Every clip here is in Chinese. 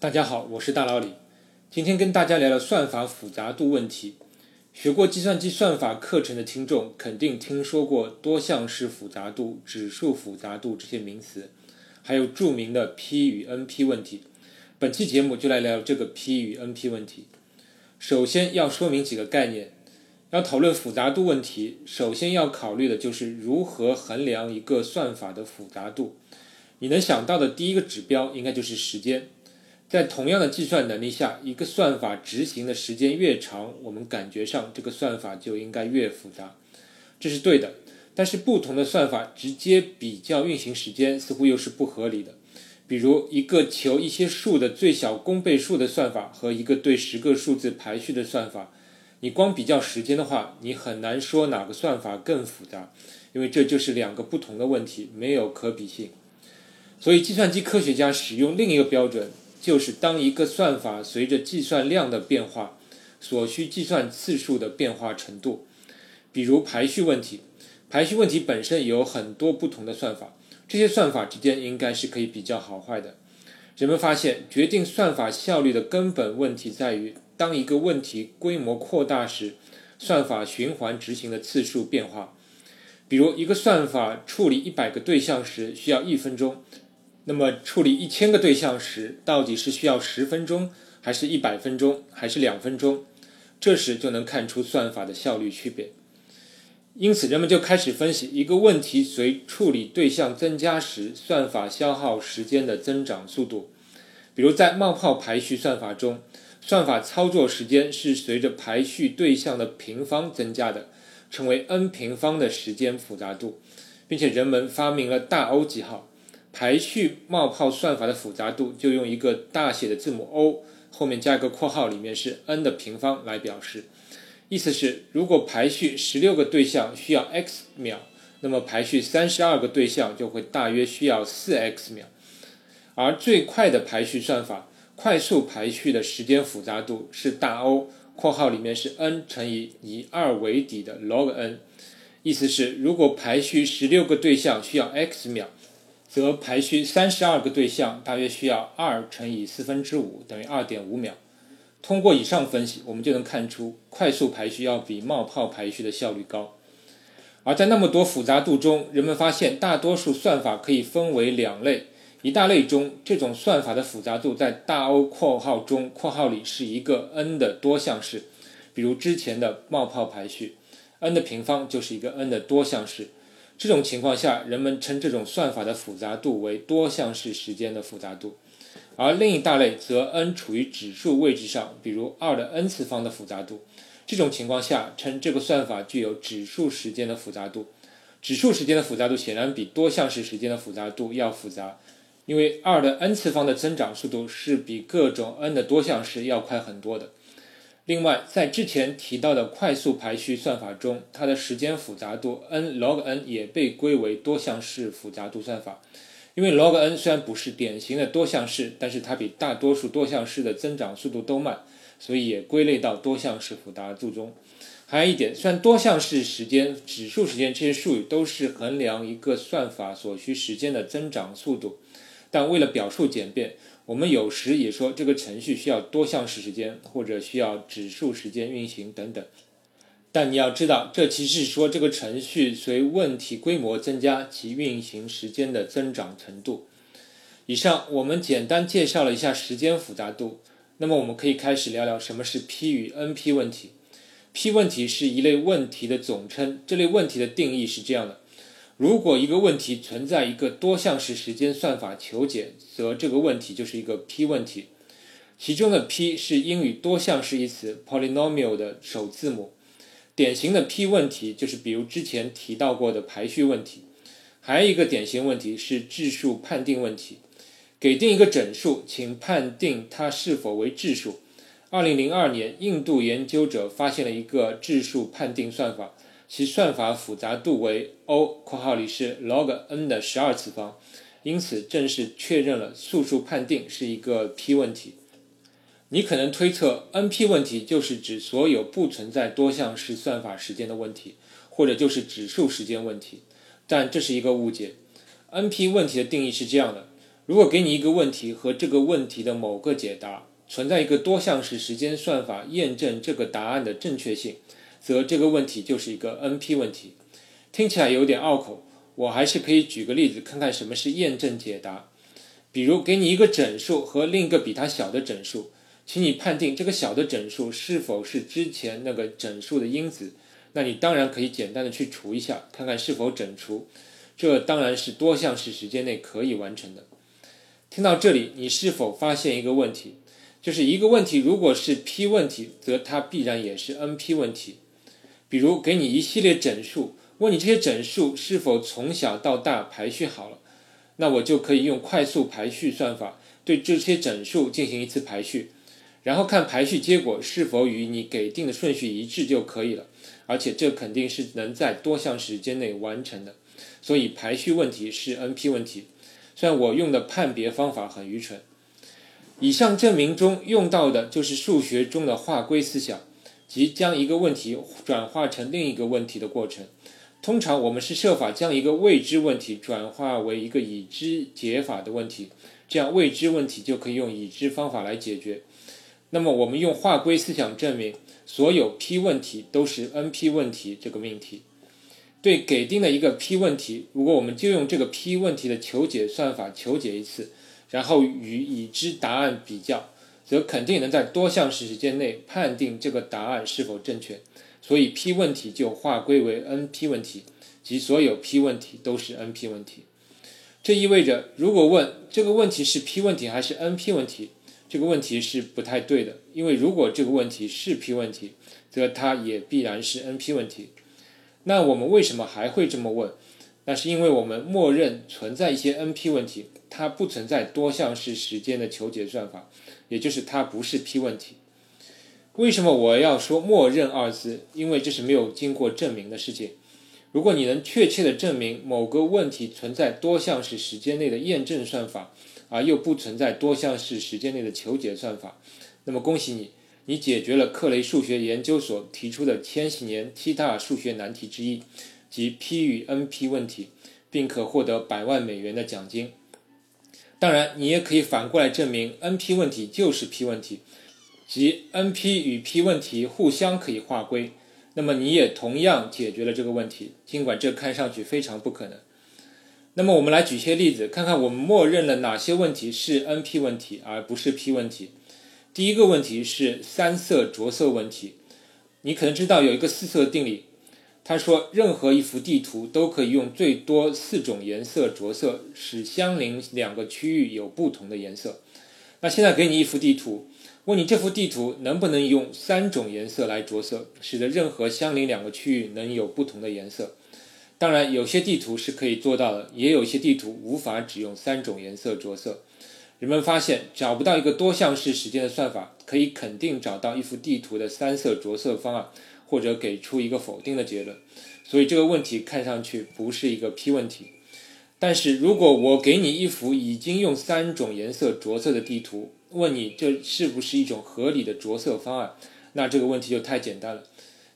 大家好，我是大老李。今天跟大家聊聊算法复杂度问题。学过计算机算法课程的听众肯定听说过多项式复杂度、指数复杂度这些名词，还有著名的 P 与 NP 问题。本期节目就来聊聊这个 P 与 NP 问题。首先要说明几个概念。要讨论复杂度问题，首先要考虑的就是如何衡量一个算法的复杂度。你能想到的第一个指标应该就是时间。在同样的计算能力下，一个算法执行的时间越长，我们感觉上这个算法就应该越复杂，这是对的。但是不同的算法直接比较运行时间似乎又是不合理的。比如一个求一些数的最小公倍数的算法和一个对十个数字排序的算法，你光比较时间的话，你很难说哪个算法更复杂，因为这就是两个不同的问题，没有可比性。所以计算机科学家使用另一个标准。就是当一个算法随着计算量的变化，所需计算次数的变化程度，比如排序问题，排序问题本身有很多不同的算法，这些算法之间应该是可以比较好坏的。人们发现，决定算法效率的根本问题在于，当一个问题规模扩大时，算法循环执行的次数变化。比如，一个算法处理一百个对象时需要一分钟。那么处理一千个对象时，到底是需要十分钟，还是一百分钟，还是两分钟？这时就能看出算法的效率区别。因此，人们就开始分析一个问题随处理对象增加时，算法消耗时间的增长速度。比如在冒泡排序算法中，算法操作时间是随着排序对象的平方增加的，称为 n 平方的时间复杂度，并且人们发明了大 O 记号。排序冒泡算法的复杂度就用一个大写的字母 O 后面加一个括号，里面是 n 的平方来表示。意思是，如果排序十六个对象需要 x 秒，那么排序三十二个对象就会大约需要四 x 秒。而最快的排序算法，快速排序的时间复杂度是大 O 括号里面是 n 乘以以二为底的 log n。意思是，如果排序十六个对象需要 x 秒。则排序三十二个对象大约需要二乘以四分之五等于二点五秒。通过以上分析，我们就能看出快速排序要比冒泡排序的效率高。而在那么多复杂度中，人们发现大多数算法可以分为两类。一大类中，这种算法的复杂度在大 O 括号中括号里是一个 n 的多项式，比如之前的冒泡排序，n 的平方就是一个 n 的多项式。这种情况下，人们称这种算法的复杂度为多项式时间的复杂度，而另一大类则 n 处于指数位置上，比如二的 n 次方的复杂度。这种情况下，称这个算法具有指数时间的复杂度。指数时间的复杂度显然比多项式时间的复杂度要复杂，因为二的 n 次方的增长速度是比各种 n 的多项式要快很多的。另外，在之前提到的快速排序算法中，它的时间复杂度 n log n 也被归为多项式复杂度算法。因为 log n 虽然不是典型的多项式，但是它比大多数多项式的增长速度都慢，所以也归类到多项式复杂度中。还有一点，虽然多项式时间、指数时间这些术语都是衡量一个算法所需时间的增长速度，但为了表述简便。我们有时也说这个程序需要多项式时间，或者需要指数时间运行等等。但你要知道，这其实是说这个程序随问题规模增加其运行时间的增长程度。以上我们简单介绍了一下时间复杂度，那么我们可以开始聊聊什么是 P 与 NP 问题。P 问题是一类问题的总称，这类问题的定义是这样的。如果一个问题存在一个多项式时间算法求解，则这个问题就是一个 P 问题。其中的 P 是英语多项式一词 polynomial 的首字母。典型的 P 问题就是比如之前提到过的排序问题。还有一个典型问题是质数判定问题。给定一个整数，请判定它是否为质数。二零零二年，印度研究者发现了一个质数判定算法。其算法复杂度为 O（ 括号里是 log n 的十二次方），因此正式确认了素数判定是一个 P 问题。你可能推测 NP 问题就是指所有不存在多项式算法时间的问题，或者就是指数时间问题，但这是一个误解。NP 问题的定义是这样的：如果给你一个问题和这个问题的某个解答，存在一个多项式时间算法验证这个答案的正确性，则这个问题就是一个 NP 问题。听起来有点拗口，我还是可以举个例子看看什么是验证解答。比如给你一个整数和另一个比它小的整数，请你判定这个小的整数是否是之前那个整数的因子。那你当然可以简单的去除一下，看看是否整除。这当然是多项式时间内可以完成的。听到这里，你是否发现一个问题？就是一个问题如果是 P 问题，则它必然也是 NP 问题。比如给你一系列整数，问你这些整数是否从小到大排序好了，那我就可以用快速排序算法对这些整数进行一次排序，然后看排序结果是否与你给定的顺序一致就可以了。而且这肯定是能在多项时间内完成的，所以排序问题是 NP 问题。虽然我用的判别方法很愚蠢。以上证明中用到的就是数学中的划归思想，即将一个问题转化成另一个问题的过程。通常我们是设法将一个未知问题转化为一个已知解法的问题，这样未知问题就可以用已知方法来解决。那么我们用划归思想证明所有 P 问题都是 NP 问题这个命题。对给定的一个 P 问题，如果我们就用这个 P 问题的求解算法求解一次。然后与已知答案比较，则肯定能在多项式时间内判定这个答案是否正确。所以 P 问题就划归为 NP 问题，即所有 P 问题都是 NP 问题。这意味着，如果问这个问题是 P 问题还是 NP 问题，这个问题是不太对的。因为如果这个问题是 P 问题，则它也必然是 NP 问题。那我们为什么还会这么问？那是因为我们默认存在一些 NP 问题。它不存在多项式时间的求解算法，也就是它不是 P 问题。为什么我要说默认二字？因为这是没有经过证明的事情。如果你能确切的证明某个问题存在多项式时间内的验证算法，而又不存在多项式时间内的求解算法，那么恭喜你，你解决了克雷数学研究所提出的千禧年七大数学难题之一，即 P 与 NP 问题，并可获得百万美元的奖金。当然，你也可以反过来证明 NP 问题就是 P 问题，即 NP 与 P 问题互相可以划归，那么你也同样解决了这个问题，尽管这看上去非常不可能。那么我们来举些例子，看看我们默认了哪些问题是 NP 问题而不是 P 问题。第一个问题是三色着色问题，你可能知道有一个四色定理。他说，任何一幅地图都可以用最多四种颜色着色，使相邻两个区域有不同的颜色。那现在给你一幅地图，问你这幅地图能不能用三种颜色来着色，使得任何相邻两个区域能有不同的颜色？当然，有些地图是可以做到的，也有些地图无法只用三种颜色着色。人们发现，找不到一个多项式时间的算法可以肯定找到一幅地图的三色着色方案。或者给出一个否定的结论，所以这个问题看上去不是一个 P 问题。但是如果我给你一幅已经用三种颜色着色的地图，问你这是不是一种合理的着色方案，那这个问题就太简单了。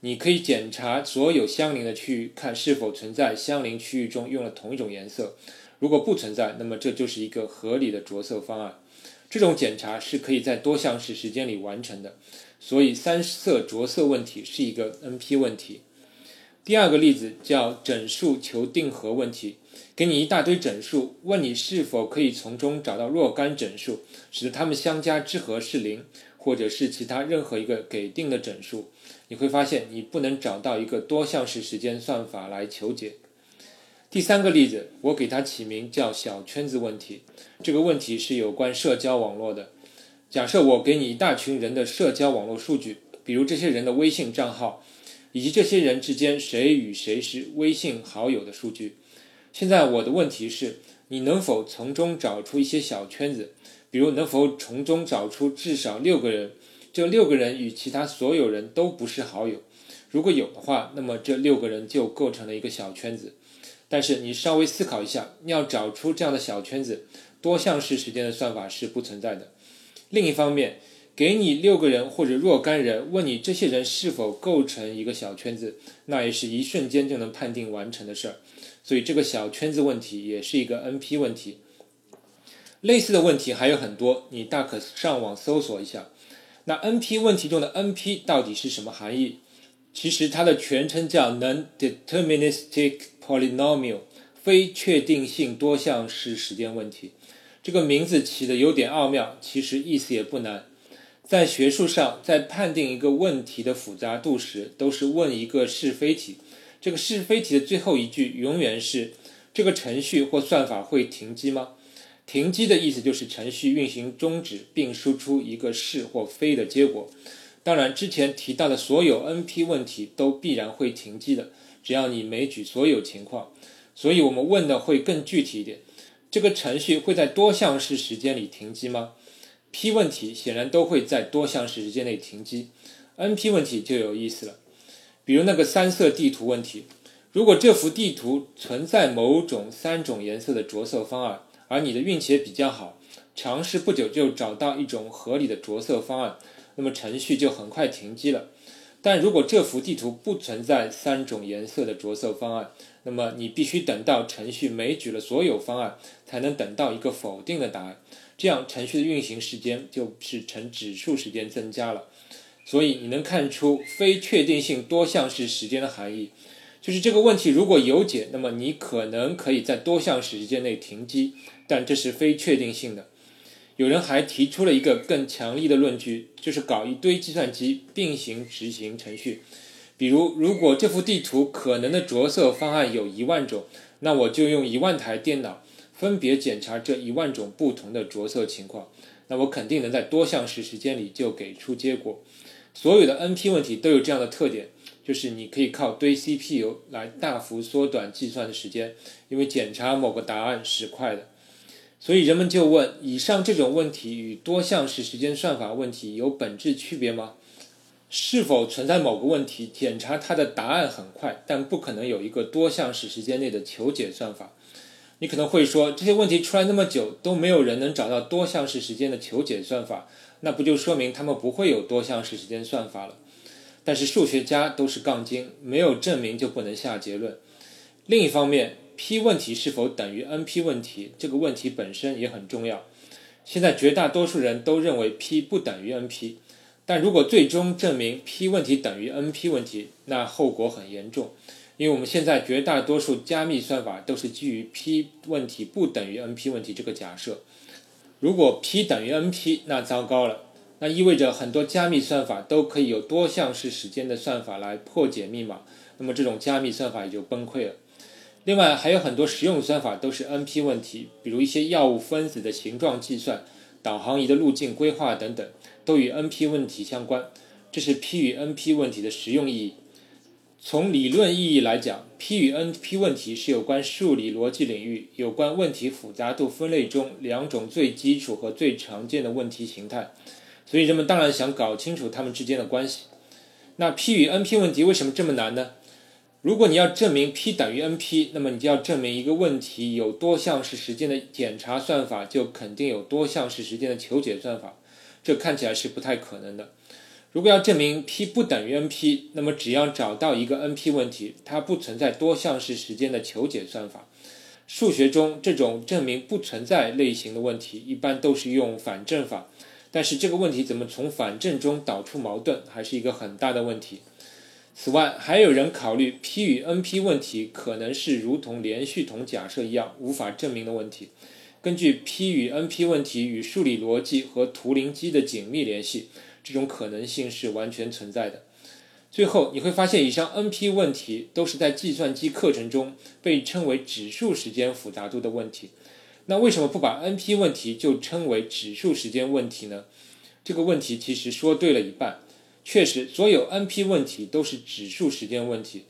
你可以检查所有相邻的区域，看是否存在相邻区域中用了同一种颜色。如果不存在，那么这就是一个合理的着色方案。这种检查是可以在多项式时间里完成的。所以三色着色问题是一个 NP 问题。第二个例子叫整数求定和问题，给你一大堆整数，问你是否可以从中找到若干整数，使得它们相加之和是零，或者是其他任何一个给定的整数。你会发现你不能找到一个多项式时间算法来求解。第三个例子，我给它起名叫小圈子问题。这个问题是有关社交网络的。假设我给你一大群人的社交网络数据，比如这些人的微信账号，以及这些人之间谁与谁是微信好友的数据。现在我的问题是，你能否从中找出一些小圈子？比如能否从中找出至少六个人，这六个人与其他所有人都不是好友？如果有的话，那么这六个人就构成了一个小圈子。但是你稍微思考一下，要找出这样的小圈子，多项式时间的算法是不存在的。另一方面，给你六个人或者若干人，问你这些人是否构成一个小圈子，那也是一瞬间就能判定完成的事儿。所以这个小圈子问题也是一个 NP 问题。类似的问题还有很多，你大可上网搜索一下。那 NP 问题中的 NP 到底是什么含义？其实它的全称叫 Non-deterministic Polynomial，非确定性多项式时间问题。这个名字起的有点奥妙，其实意思也不难。在学术上，在判定一个问题的复杂度时，都是问一个是非题。这个是非题的最后一句永远是：这个程序或算法会停机吗？停机的意思就是程序运行终止，并输出一个是或非的结果。当然，之前提到的所有 NP 问题都必然会停机的，只要你枚举所有情况。所以我们问的会更具体一点：这个程序会在多项式时间里停机吗？P 问题显然都会在多项式时间内停机，NP 问题就有意思了。比如那个三色地图问题，如果这幅地图存在某种三种颜色的着色方案。而你的运气也比较好，尝试不久就找到一种合理的着色方案，那么程序就很快停机了。但如果这幅地图不存在三种颜色的着色方案，那么你必须等到程序枚举了所有方案，才能等到一个否定的答案。这样程序的运行时间就是呈指数时间增加了。所以你能看出非确定性多项式时间的含义。就是这个问题如果有解，那么你可能可以在多项时间内停机，但这是非确定性的。有人还提出了一个更强力的论据，就是搞一堆计算机并行执行程序。比如，如果这幅地图可能的着色方案有一万种，那我就用一万台电脑分别检查这一万种不同的着色情况，那我肯定能在多项时时间里就给出结果。所有的 NP 问题都有这样的特点。就是你可以靠堆 CPU 来大幅缩短计算的时间，因为检查某个答案是快的。所以人们就问：以上这种问题与多项式时间算法问题有本质区别吗？是否存在某个问题检查它的答案很快，但不可能有一个多项式时间内的求解算法？你可能会说，这些问题出来那么久都没有人能找到多项式时间的求解算法，那不就说明他们不会有多项式时间算法了？但是数学家都是杠精，没有证明就不能下结论。另一方面，P 问题是否等于 NP 问题这个问题本身也很重要。现在绝大多数人都认为 P 不等于 NP，但如果最终证明 P 问题等于 NP 问题，那后果很严重。因为我们现在绝大多数加密算法都是基于 P 问题不等于 NP 问题这个假设。如果 P 等于 NP，那糟糕了。那意味着很多加密算法都可以有多项式时间的算法来破解密码，那么这种加密算法也就崩溃了。另外还有很多实用算法都是 NP 问题，比如一些药物分子的形状计算、导航仪的路径规划等等，都与 NP 问题相关。这是 P 与 NP 问题的实用意义。从理论意义来讲，P 与 NP 问题是有关数理逻辑领域、有关问题复杂度分类中两种最基础和最常见的问题形态。所以人们当然想搞清楚它们之间的关系。那 P 与 NP 问题为什么这么难呢？如果你要证明 P 等于 NP，那么你就要证明一个问题有多项式时间的检查算法，就肯定有多项式时间的求解算法。这看起来是不太可能的。如果要证明 P 不等于 NP，那么只要找到一个 NP 问题，它不存在多项式时间的求解算法。数学中这种证明不存在类型的问题，一般都是用反证法。但是这个问题怎么从反证中导出矛盾，还是一个很大的问题。此外，还有人考虑 P 与 NP 问题可能是如同连续统假设一样无法证明的问题。根据 P 与 NP 问题与数理逻辑和图灵机的紧密联系，这种可能性是完全存在的。最后，你会发现以上 NP 问题都是在计算机课程中被称为指数时间复杂度的问题。那为什么不把 NP 问题就称为指数时间问题呢？这个问题其实说对了一半。确实，所有 NP 问题都是指数时间问题，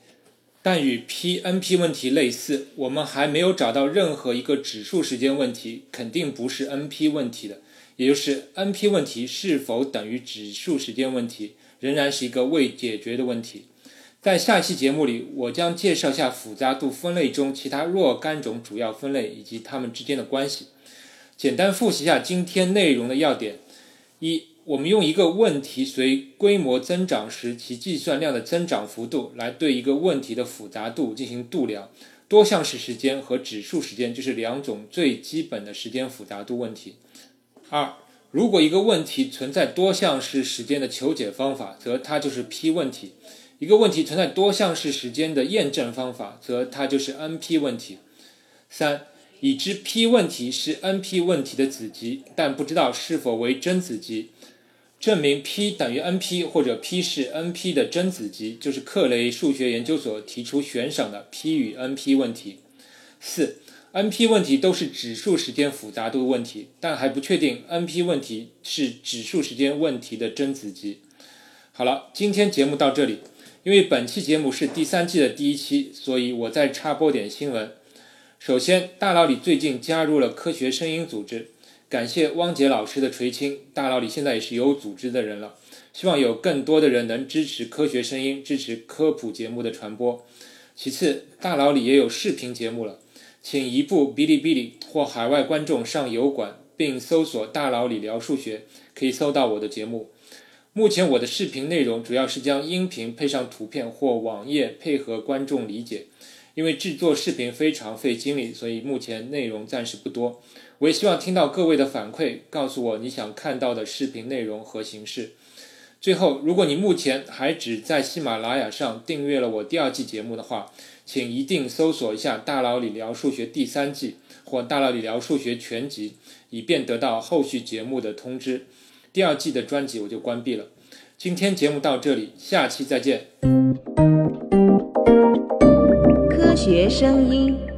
但与 PNP 问题类似，我们还没有找到任何一个指数时间问题肯定不是 NP 问题的。也就是 NP 问题是否等于指数时间问题，仍然是一个未解决的问题。在下期节目里，我将介绍下复杂度分类中其他若干种主要分类以及它们之间的关系。简单复习下今天内容的要点：一、我们用一个问题随规模增长时其计算量的增长幅度来对一个问题的复杂度进行度量，多项式时间和指数时间就是两种最基本的时间复杂度问题。二，如果一个问题存在多项式时间的求解方法，则它就是 P 问题；一个问题存在多项式时间的验证方法，则它就是 NP 问题。三，已知 P 问题是 NP 问题的子集，但不知道是否为真子集。证明 P 等于 NP 或者 P 是 NP 的真子集，就是克雷数学研究所提出悬赏的 P 与 NP 问题。四，NP 问题都是指数时间复杂度问题，但还不确定 NP 问题是指数时间问题的真子集。好了，今天节目到这里。因为本期节目是第三季的第一期，所以我再插播点新闻。首先，大佬李最近加入了科学声音组织。感谢汪杰老师的垂青，大佬里现在也是有组织的人了。希望有更多的人能支持科学声音，支持科普节目的传播。其次，大佬里也有视频节目了，请移步哔哩哔哩或海外观众上油管，并搜索“大佬里聊数学”，可以搜到我的节目。目前我的视频内容主要是将音频配上图片或网页，配合观众理解。因为制作视频非常费精力，所以目前内容暂时不多。我也希望听到各位的反馈，告诉我你想看到的视频内容和形式。最后，如果你目前还只在喜马拉雅上订阅了我第二季节目的话，请一定搜索一下《大佬理聊数学》第三季或《大佬理聊数学全集》，以便得到后续节目的通知。第二季的专辑我就关闭了。今天节目到这里，下期再见。学声音。